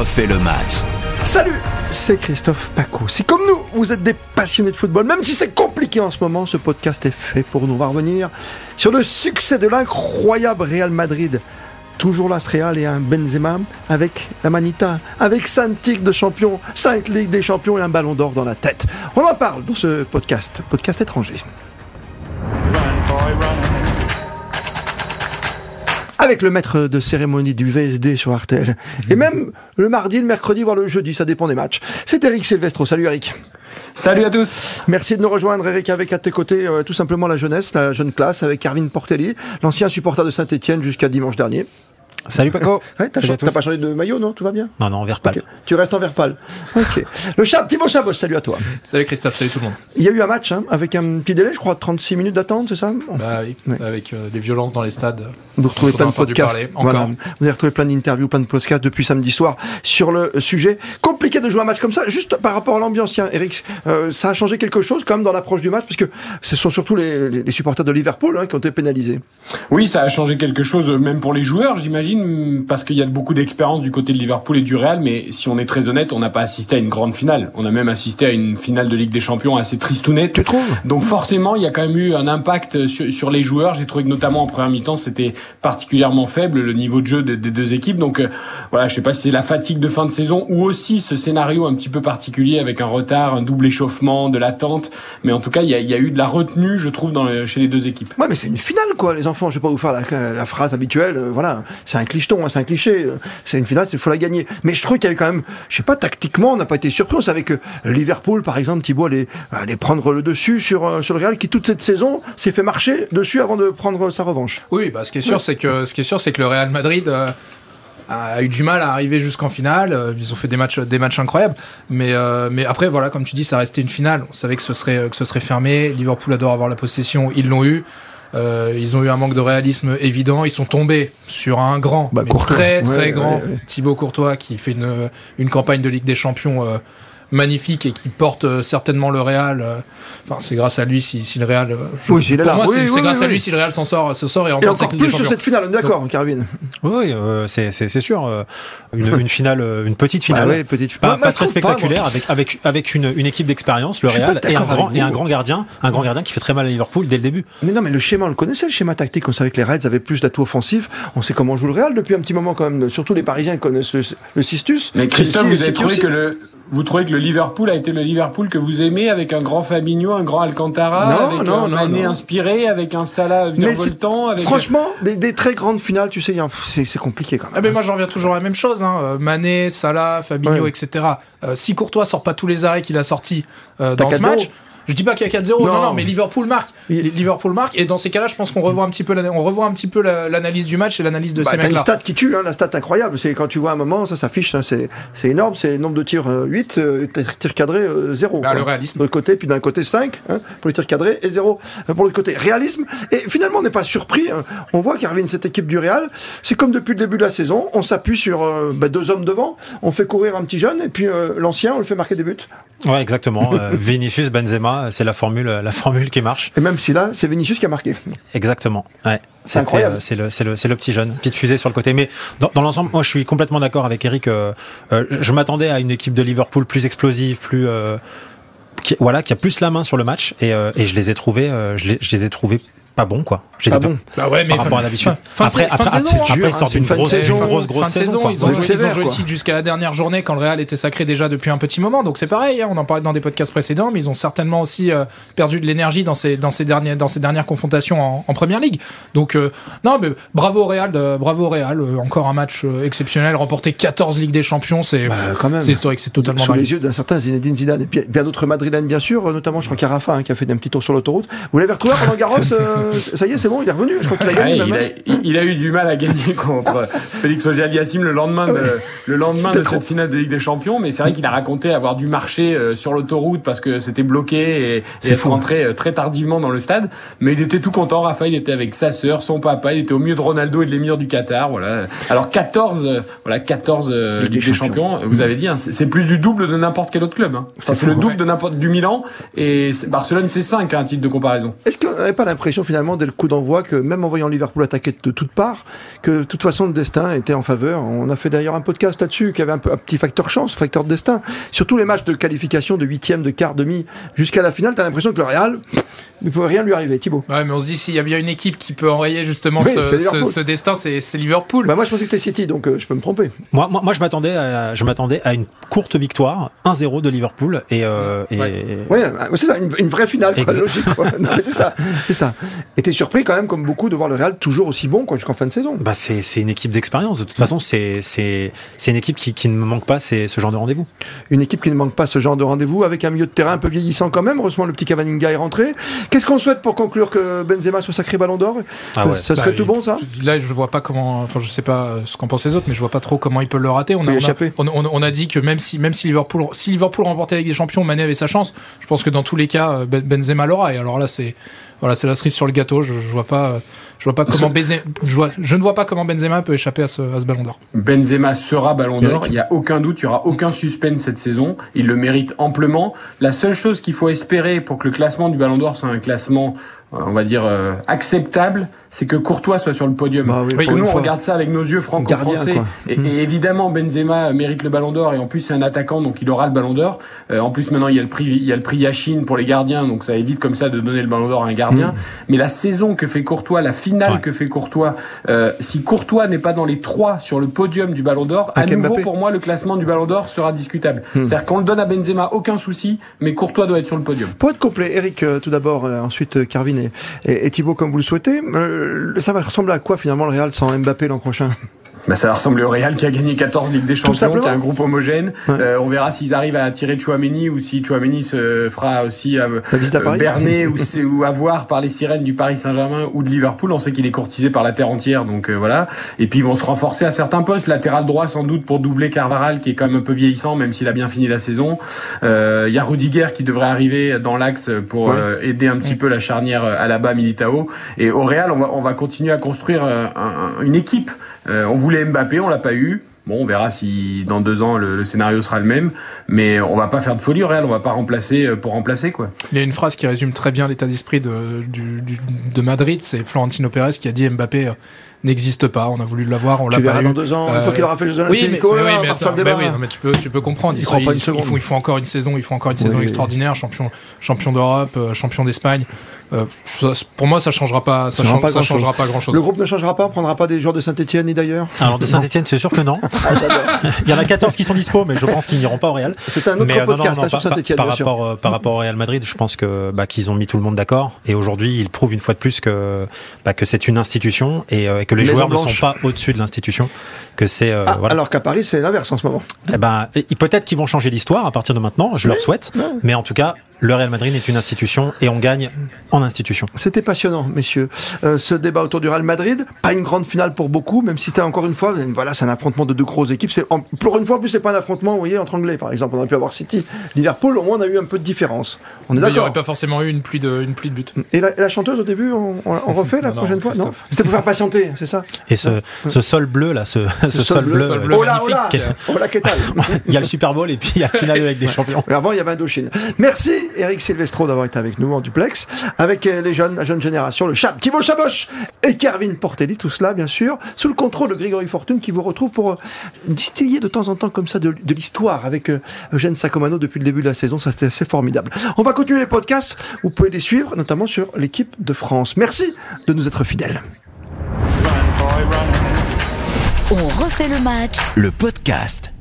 refait le match. Salut, c'est Christophe Paco. Si comme nous, vous êtes des passionnés de football, même si c'est compliqué en ce moment, ce podcast est fait pour nous. Revenir sur le succès de l'incroyable Real Madrid. Toujours l'As Real et un Benzema avec la Manita, avec 5 titres de champion, 5 Ligues des champions et un ballon d'or dans la tête. On en parle dans ce podcast, podcast étranger. Avec le maître de cérémonie du VSD sur Artel. Et même le mardi, le mercredi, voire le jeudi, ça dépend des matchs. C'est Eric Silvestro. Salut Eric. Salut à tous. Merci de nous rejoindre, Eric, avec à tes côtés euh, tout simplement la jeunesse, la jeune classe, avec Carvin Portelli, l'ancien supporter de Saint-Etienne jusqu'à dimanche dernier. Salut Paco. ouais, t'as, pas changé de maillot, non? Tout va bien? Non, non, en vert pâle. Tu restes en vert pâle. Ok. Le chat, Thibaut Chabot, salut à toi. Salut Christophe, salut tout le monde. Il y a eu un match hein, avec un petit délai, je crois, 36 minutes d'attente, c'est ça? Bah oui, avec euh, des violences dans les stades. Vous retrouvez plein de podcasts. Voilà. Vous avez retrouvé plein d'interviews, plein de podcasts depuis samedi soir sur le sujet. Compliqué de jouer un match comme ça, juste par rapport à l'ambiance, tiens, Eric, euh, ça a changé quelque chose quand même dans l'approche du match, puisque ce sont surtout les, les, supporters de Liverpool hein, qui ont été pénalisés. Oui, ça a changé quelque chose, même pour les joueurs, j'imagine, parce qu'il y a beaucoup d'expérience du côté de Liverpool et du Real, mais si on est très honnête, on n'a pas assisté à une grande finale. On a même assisté à une finale de Ligue des Champions assez tristounette. Tu trouves? Donc forcément, il y a quand même eu un impact sur, sur les joueurs. J'ai trouvé que notamment en première mi-temps, c'était particulièrement faible le niveau de jeu des, des deux équipes. Donc euh, voilà, je sais pas si c'est la fatigue de fin de saison ou aussi ce scénario un petit peu particulier avec un retard, un double échauffement, de l'attente. Mais en tout cas, il y a, y a, eu de la retenue, je trouve, dans chez les deux équipes. Ouais, mais c'est une finale, quoi, les enfants. Je vais pas vous faire la, la phrase habituelle. Euh, voilà, c'est un clicheton, hein, c'est un cliché c'est une finale, il faut la gagner. Mais je trouve qu'il y avait quand même, je sais pas, tactiquement, on n'a pas été surpris. On savait que Liverpool, par exemple, Thibaut allait, allait prendre le dessus sur, euh, sur le Real, qui toute cette saison s'est fait marcher dessus avant de prendre sa revanche. Oui, bah, ce qui est sûr, c'est que, ce qui est sûr, c'est que le Real Madrid, euh, a eu du mal à arriver jusqu'en finale. Euh, ils ont fait des matchs, des matchs incroyables. Mais, mais après, voilà, comme tu dis, ça restait une finale. On savait que ce serait, que ce serait fermé. Liverpool adore avoir la possession. Ils l'ont eu. Euh, ils ont eu un manque de réalisme évident. Ils sont tombés sur un grand, bah, très très grand Thibaut Courtois qui fait une, une campagne de Ligue des Champions euh, magnifique et qui porte euh, certainement le Real. Euh, enfin, c'est grâce à lui si, si le Real. Euh, je, oui, pour moi, c'est oui, grâce à lui si le Real s'en sort, se sort et encore, et encore plus sur cette finale. D'accord, Carvin. Oui, euh, c'est sûr. Une, une, finale, une petite finale. Bah, petite... Pas, pas très spectaculaire, avec avec avec une, une équipe d'expérience, le Real et un grand et un grand gardien, un grand gardien qui fait très mal à Liverpool dès le début. Mais non, mais le schéma, on le connaissait, le schéma tactique. On savait que les Reds avaient plus d'atouts offensifs. On sait comment joue le Real depuis un petit moment quand même. Surtout les Parisiens connaissent le, le Sistus. Mais Christophe, vous avez trouvé que le vous trouvez que le Liverpool a été le Liverpool que vous aimez avec un grand Fabinho, un grand Alcantara, non, avec non, un Mané inspiré, avec un Salah virevoltant avec Franchement, des, des, très grandes finales, tu sais, c'est compliqué quand même. Ah mais moi j'en reviens toujours à la même chose. Hein. Euh, Mané, Salah, Fabinho, ouais. etc. Euh, si Courtois sort pas tous les arrêts qu'il a sortis euh, dans ce match. Je dis pas qu'il y a 4-0, non. non, non, mais Liverpool marque. Liverpool marque, et dans ces cas-là, je pense qu'on revoit un petit peu, on revoit un petit peu l'analyse du match et l'analyse de bah, ces mecs-là. une stat qui tue, hein, la stat incroyable. C'est quand tu vois un moment, ça s'affiche, hein, c'est énorme. C'est nombre de tirs 8, euh, tirs cadrés 0. Bah, le réalisme. De côté, puis d'un côté 5 hein, pour les tirs cadrés et 0 euh, pour l'autre côté. Réalisme. Et finalement, on n'est pas surpris. Hein. On voit qu'Arvin, cette équipe du Real, c'est comme depuis le début de la saison. On s'appuie sur euh, bah, deux hommes devant, on fait courir un petit jeune, et puis euh, l'ancien, on le fait marquer des buts. Ouais, exactement. Vinicius, Benzema, c'est la formule la formule qui marche. Et même si là, c'est Vinicius qui a marqué. Exactement. Ouais. C'est incroyable. C'est le, le, le, petit jeune, petite fusée sur le côté. Mais dans, dans l'ensemble, moi, je suis complètement d'accord avec Eric. Euh, euh, je m'attendais à une équipe de Liverpool plus explosive, plus euh, qui, voilà, qui a plus la main sur le match. Et, et je les ai trouvés, je les, je les ai trouvés pas bon quoi. Pas bon. Bah ouais, mais par rapport à l'habitude. Après, après, après, saison, après, ils sortent une grosse, saison, une grosse, grosse fin saison. saison ils ont joué, ils ont joué le titre jusqu'à la dernière journée quand le Real était sacré déjà depuis un petit moment. Donc c'est pareil, hein, on en parlait dans des podcasts précédents, mais ils ont certainement aussi euh, perdu de l'énergie dans ces, dans, ces dernières, dans ces dernières confrontations en, en Première Ligue. Donc euh, non, mais bravo au Real, de, bravo au Real. Euh, encore un match exceptionnel, remporter 14 Ligues des Champions, c'est bah, historique, c'est totalement Sous les yeux d'un certain Zinedine Zidane et bien, d'autres madrilènes bien sûr, notamment je crois Carafa hein, qui a fait un petit tour sur l'autoroute. Vous l'avez retrouvé pendant Garros Ça y est, c'est bon, il est revenu. Je crois qu'il a gagné. Ouais, il, a, il, il, a, eu du mal à gagner contre Félix Auger-Aliassime le lendemain de, le lendemain de cette finale de Ligue des Champions. Mais c'est vrai qu'il a raconté avoir dû marcher euh, sur l'autoroute parce que c'était bloqué et, et être rentré euh, très tardivement dans le stade. Mais il était tout content. Raphaël était avec sa sœur, son papa. Il était au milieu de Ronaldo et de l'émir du Qatar. Voilà. Alors 14, euh, voilà 14 euh, Ligue, des, Champions. Champions. Vous avez dit, hein, c'est plus du double de n'importe quel autre club. Hein. C'est le double ouais. de n'importe du Milan et Barcelone c'est 5 un hein, titre de comparaison. Est-ce qu'on n'avait pas l'impression finalement finalement dès le coup d'envoi que même en voyant Liverpool attaquer de toutes parts, que de toute façon le destin était en faveur. On a fait d'ailleurs un podcast là-dessus qui avait un, peu, un petit facteur chance, facteur de destin. Sur tous les matchs de qualification de huitième, de quart, demi jusqu'à la finale, t'as l'impression que le Real ne pouvait rien lui arriver, Thibaut. Ouais, mais on se dit s'il y a bien une équipe qui peut enrayer justement ce, ce, ce, destin, c'est Liverpool. Bah moi je pensais que c'était City, donc euh, je peux me tromper. Moi, moi, moi je m'attendais à, je m'attendais à une courte victoire, 1-0 de Liverpool et, euh, et... ouais, c'est ça, une, une, vraie finale, quoi, logique. c'est ça, c'est ça. Et t'es surpris quand même, comme beaucoup, de voir le Real toujours aussi bon jusqu'en fin de saison. Bah c'est une équipe d'expérience. De toute façon, c'est c'est une équipe qui, qui ne me manque pas, ce genre de rendez-vous. Une équipe qui ne manque pas ce genre de rendez-vous avec un milieu de terrain un peu vieillissant quand même. Heureusement, le petit Cavaninga est rentré. Qu'est-ce qu'on souhaite pour conclure que Benzema soit sacré Ballon d'Or? Ah ouais. Ça serait bah, tout bon, ça? Là, je vois pas comment. Enfin, je sais pas ce qu'en pensent les autres, mais je vois pas trop comment il peut le rater. On a, on a, on, a, dit que même si, même si Liverpool, si Liverpool remportait avec des champions, Mané avait sa chance. Je pense que dans tous les cas, euh, ben, Benzema l'aura. Et alors là, c'est voilà, c'est la cerise sur le gâteau. Je, je vois pas. Je vois pas comment Benzema, je, vois, je, ne vois pas comment Benzema peut échapper à ce, à ce ballon d'or. Benzema sera ballon d'or. Il y a aucun doute. Il y aura aucun suspense cette saison. Il le mérite amplement. La seule chose qu'il faut espérer pour que le classement du ballon d'or soit un classement on va dire euh, acceptable, c'est que Courtois soit sur le podium. Bah oui, nous, on regarde ça avec nos yeux franco-français. Et, et, évidemment, Benzema mérite le Ballon d'Or et en plus c'est un attaquant, donc il aura le Ballon d'Or. Euh, en plus, maintenant il y a le prix, il y a le prix Yachine pour les gardiens, donc ça évite comme ça de donner le Ballon d'Or à un gardien. Mm. Mais la saison que fait Courtois, la finale que fait Courtois, euh, si Courtois n'est pas dans les trois sur le podium du Ballon d'Or, à nouveau pour moi le classement du Ballon d'Or sera discutable. Mm. C'est-à-dire qu'on le donne à Benzema, aucun souci, mais Courtois doit être sur le podium. Pour être complet, Eric, euh, tout d'abord, ensuite Carvin et, Thibaut comme vous le souhaitez, ça va ressembler à quoi finalement le Real sans Mbappé l'an prochain? Bah, ça va ressembler au Real qui a gagné 14 Ligues des Champions, qui a un groupe homogène. Euh, on verra s'ils arrivent à attirer Chouameni ou si Chouameni se fera aussi euh, euh berner ou, ou avoir par les sirènes du Paris Saint-Germain ou de Liverpool. On sait qu'il est courtisé par la terre entière, donc euh, voilà. Et puis ils vont se renforcer à certains postes, latéral droit sans doute pour doubler Carvaral qui est quand même un peu vieillissant, même s'il a bien fini la saison. Il y a Rudiger qui devrait arriver dans l'axe pour aider un petit peu la charnière à la bas Militao. Et au Real, on va, on va continuer à construire un, une équipe euh, on voulait Mbappé, on l'a pas eu. Bon, on verra si dans deux ans le, scénario sera le même, mais on va pas faire de folie au Real, on va pas remplacer euh, pour remplacer quoi. Il y a une phrase qui résume très bien l'état d'esprit de, Madrid, c'est Florentino Pérez qui a dit Mbappé euh, n'existe pas. On a voulu l'avoir, on l'a pas eu. dans deux ans, une fois qu'il aura fait les Jeux Olympiques, oui, mais, oui, mais, attends, oui, mais tu peux, tu peux comprendre. Il, il, il, faut, il faut encore une saison, il faut encore une saison extraordinaire, champion, champion d'Europe, champion d'Espagne. Euh, pour moi, ça changera pas, ça, change, pas, ça changera pas grand chose. Le groupe ne changera pas, on prendra pas des joueurs de Saint-Etienne ni d'ailleurs? Alors de Saint-Etienne, c'est sûr que non. Ah, Il y en a 14 qui sont dispo, mais je pense qu'ils n'iront pas au Real. C'est un autre mais, podcast non, non, non, sur Saint-Etienne. Par, rapport, euh, par rapport au Real Madrid, je pense que bah, qu'ils ont mis tout le monde d'accord. Et aujourd'hui, ils prouvent une fois de plus que bah, que c'est une institution et, euh, et que les Maison joueurs Blanche. ne sont pas au-dessus de l'institution. Que c'est euh, ah, voilà. Alors qu'à Paris, c'est l'inverse en ce moment. Eh ben, peut-être qu'ils vont changer l'histoire à partir de maintenant. Je oui, leur souhaite. Mais en tout cas, le Real Madrid est une institution et on gagne en institution. C'était passionnant, messieurs. Euh, ce débat autour du Real Madrid, pas une grande finale pour beaucoup, même si c'était encore une fois, voilà, c'est un affrontement de deux grosses équipes. C'est pour une fois, plus c'est pas un affrontement, vous voyez, entre anglais, par exemple. On aurait pu avoir City, Liverpool. Au moins, on a eu un peu de différence. On est d'accord. Il n'y aurait pas forcément eu une pluie de, une pluie de buts. Et la, et la chanteuse au début, on, on refait la non, prochaine non, fois Non, c'était pour faire patienter, c'est ça. Et ce, ce sol bleu là, ce, ce, sol, bleu. Sol bleu oh là, oh là, oh là, qu'est-ce Il y a le Super Bowl et puis il y a la finale avec des champions. Avant, il y avait Indochine. Merci, Eric Silvestro d'avoir été avec nous en duplex, avec les jeunes, la jeune génération, le Chab, Thibaut Chaboche et Kervin Portelli, tout cela bien sûr, sous le contrôle de Grégory Fortune qui vous retrouve pour euh, distiller de temps en temps comme ça de, de l'histoire avec euh, Eugène Sacomano depuis le début de la saison, ça c'est assez formidable. On va continuer les podcasts, vous pouvez les suivre notamment sur l'équipe de France. Merci de nous être fidèles. On refait le match. Le podcast.